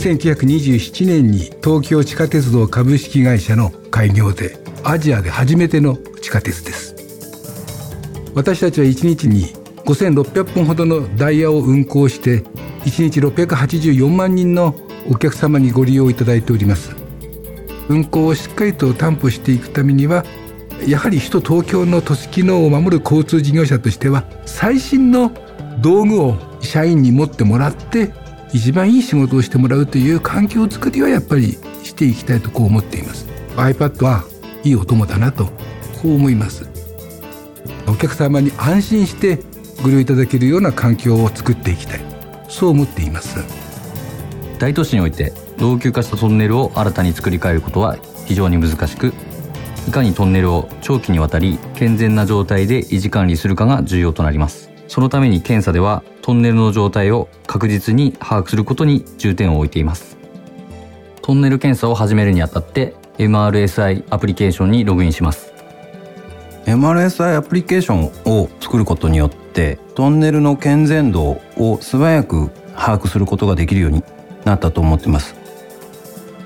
1927年に東京地下鉄道株式会社の開業でアジアで初めての地下鉄です。私たちは1日に5600本ほどのダイヤを運行して1日684万人のお客様にご利用いただいております。運行をしっかりと担保していくためにはやはり首都東京の都市機能を守る交通事業者としては最新の道具を社員に持ってもらって一番いい仕事をしてもらうという環境づくりはやっぱりしていきたいとこう思っています。iPad はいいお供だなとこう思います。お客様に安心してご利用いただけるような環境を作っていきたい。そう思っています。大都市において老朽化したトンネルを新たに作り変えることは非常に難しくいかにトンネルを長期にわたり健全な状態で維持管理するかが重要となります。そのために検査ではトンネルの状態を確実に把握することに重点を置いています。トンネル検査を始めるにあたって MRSI アプリケーションにログインします。MRSI アプリケーションを作ることによってトンネルの健全度を素早く把握することができるようになったと思っています。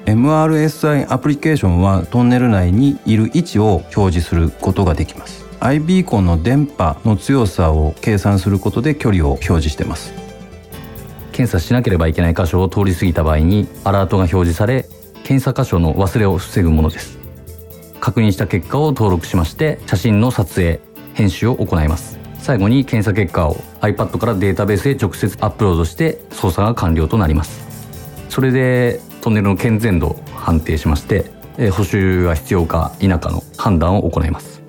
MRSI アプリケーションはトンネル内にいる位置を表示することができます。I ビーコンの電波の強さを計算することで距離を表示してます。検査しなければいけない箇所を通り過ぎた場合にアラートが表示され検査箇所の忘れを防ぐものです。確認した結果を登録しまして写真の撮影編集を行います。最後に検査結果を iPad からデータベースへ直接アップロードして操作が完了となります。それでトンネルの健全度を判定しまして補修が必要か否かの判断を行います。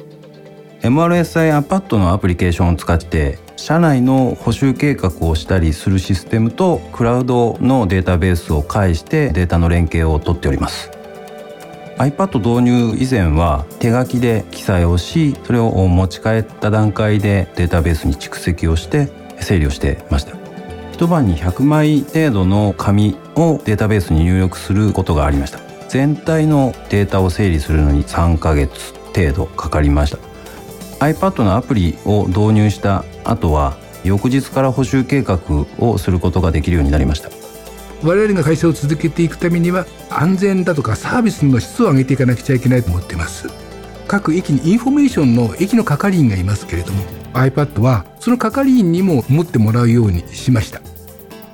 MRSI アパッドのアプリケーションを使って社内の補修計画をしたりするシステムとクラウドのデータベースを介してデータの連携をとっております。iPad 導入以前は手書きで記載をしそれを持ち帰った段階でデータベースに蓄積をして整理をしてました。一晩に100枚程度の紙をデータベースに入力することがありました全体のデータを整理するのに3ヶ月程度かかりました iPad のアプリを導入した後は翌日から補修計画をすることができるようになりました。我々が会社を続けていくためには安全だとかサービスの質を上げていかなくちゃいけないと思っています。各駅にインフォメーションの駅の係員がいますけれども iPad はその係員にも持ってもらうようにしました。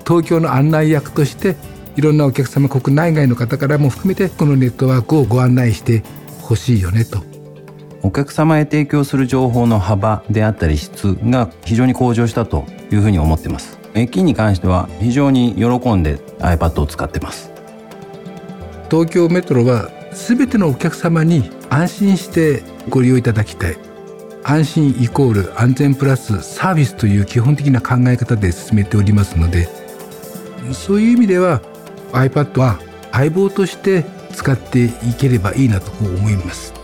東京の案内役としていろんなお客様国内外の方からも含めてこのネットワークをご案内してほしいよねと。お客様へ提供する情報の幅であったり質が非常に向上したというふうに思っています。駅に関しては非常に喜んで iPad を使ってます。東京メトロは全てのお客様に安心してご利用いただきたい。安心イコール安全プラスサービスという基本的な考え方で進めておりますので。そういう意味では iPad は相棒として使っていければいいなと思います。